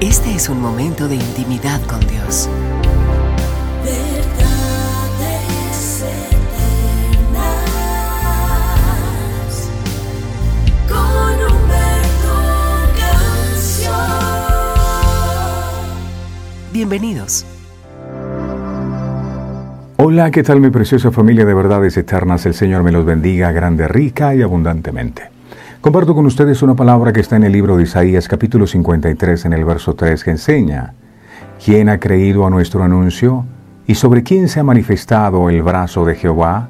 Este es un momento de intimidad con Dios. Verdades eternas con Humberto Canción. Bienvenidos. Hola, ¿qué tal mi preciosa familia de verdades eternas? El Señor me los bendiga grande, rica y abundantemente. Comparto con ustedes una palabra que está en el libro de Isaías capítulo 53 en el verso 3 que enseña, ¿quién ha creído a nuestro anuncio? ¿Y sobre quién se ha manifestado el brazo de Jehová?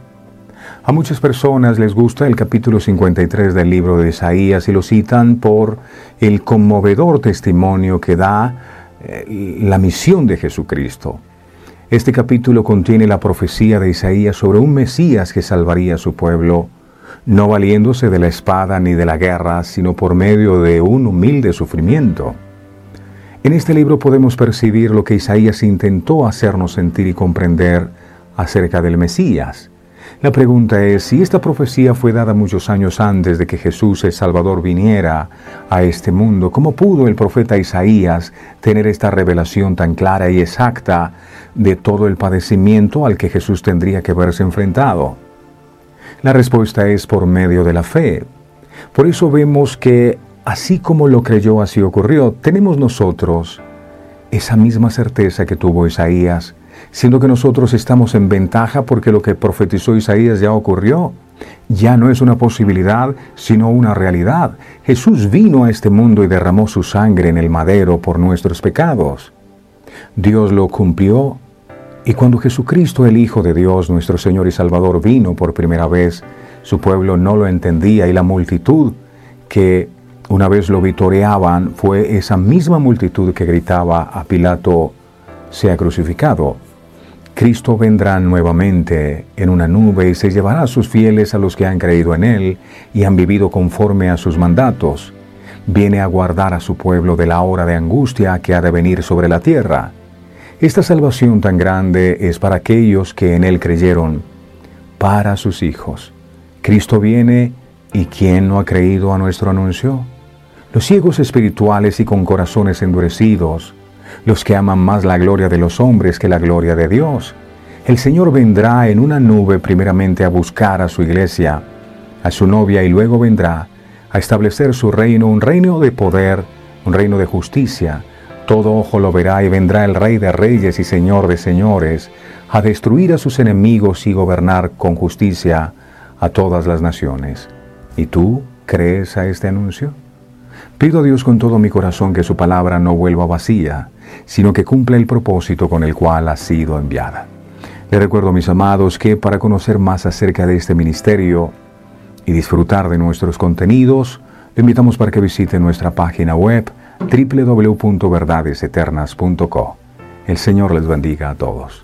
A muchas personas les gusta el capítulo 53 del libro de Isaías y lo citan por el conmovedor testimonio que da eh, la misión de Jesucristo. Este capítulo contiene la profecía de Isaías sobre un Mesías que salvaría a su pueblo, no valiéndose de la espada ni de la guerra, sino por medio de un humilde sufrimiento. En este libro podemos percibir lo que Isaías intentó hacernos sentir y comprender acerca del Mesías. La pregunta es si esta profecía fue dada muchos años antes de que Jesús el Salvador viniera a este mundo, ¿cómo pudo el profeta Isaías tener esta revelación tan clara y exacta de todo el padecimiento al que Jesús tendría que verse enfrentado? La respuesta es por medio de la fe. Por eso vemos que así como lo creyó, así ocurrió. Tenemos nosotros esa misma certeza que tuvo Isaías siendo que nosotros estamos en ventaja porque lo que profetizó Isaías ya ocurrió. Ya no es una posibilidad, sino una realidad. Jesús vino a este mundo y derramó su sangre en el madero por nuestros pecados. Dios lo cumplió y cuando Jesucristo, el Hijo de Dios, nuestro Señor y Salvador, vino por primera vez, su pueblo no lo entendía y la multitud que una vez lo vitoreaban fue esa misma multitud que gritaba a Pilato, sea crucificado. Cristo vendrá nuevamente en una nube y se llevará a sus fieles a los que han creído en Él y han vivido conforme a sus mandatos. Viene a guardar a su pueblo de la hora de angustia que ha de venir sobre la tierra. Esta salvación tan grande es para aquellos que en Él creyeron, para sus hijos. Cristo viene y ¿quién no ha creído a nuestro anuncio? Los ciegos espirituales y con corazones endurecidos, los que aman más la gloria de los hombres que la gloria de Dios. El Señor vendrá en una nube primeramente a buscar a su iglesia, a su novia, y luego vendrá a establecer su reino, un reino de poder, un reino de justicia. Todo ojo lo verá y vendrá el Rey de Reyes y Señor de Señores, a destruir a sus enemigos y gobernar con justicia a todas las naciones. ¿Y tú crees a este anuncio? Pido a Dios con todo mi corazón que su palabra no vuelva vacía, sino que cumpla el propósito con el cual ha sido enviada. Le recuerdo, mis amados, que para conocer más acerca de este ministerio y disfrutar de nuestros contenidos, le invitamos para que visite nuestra página web www.verdadeseternas.co. El Señor les bendiga a todos.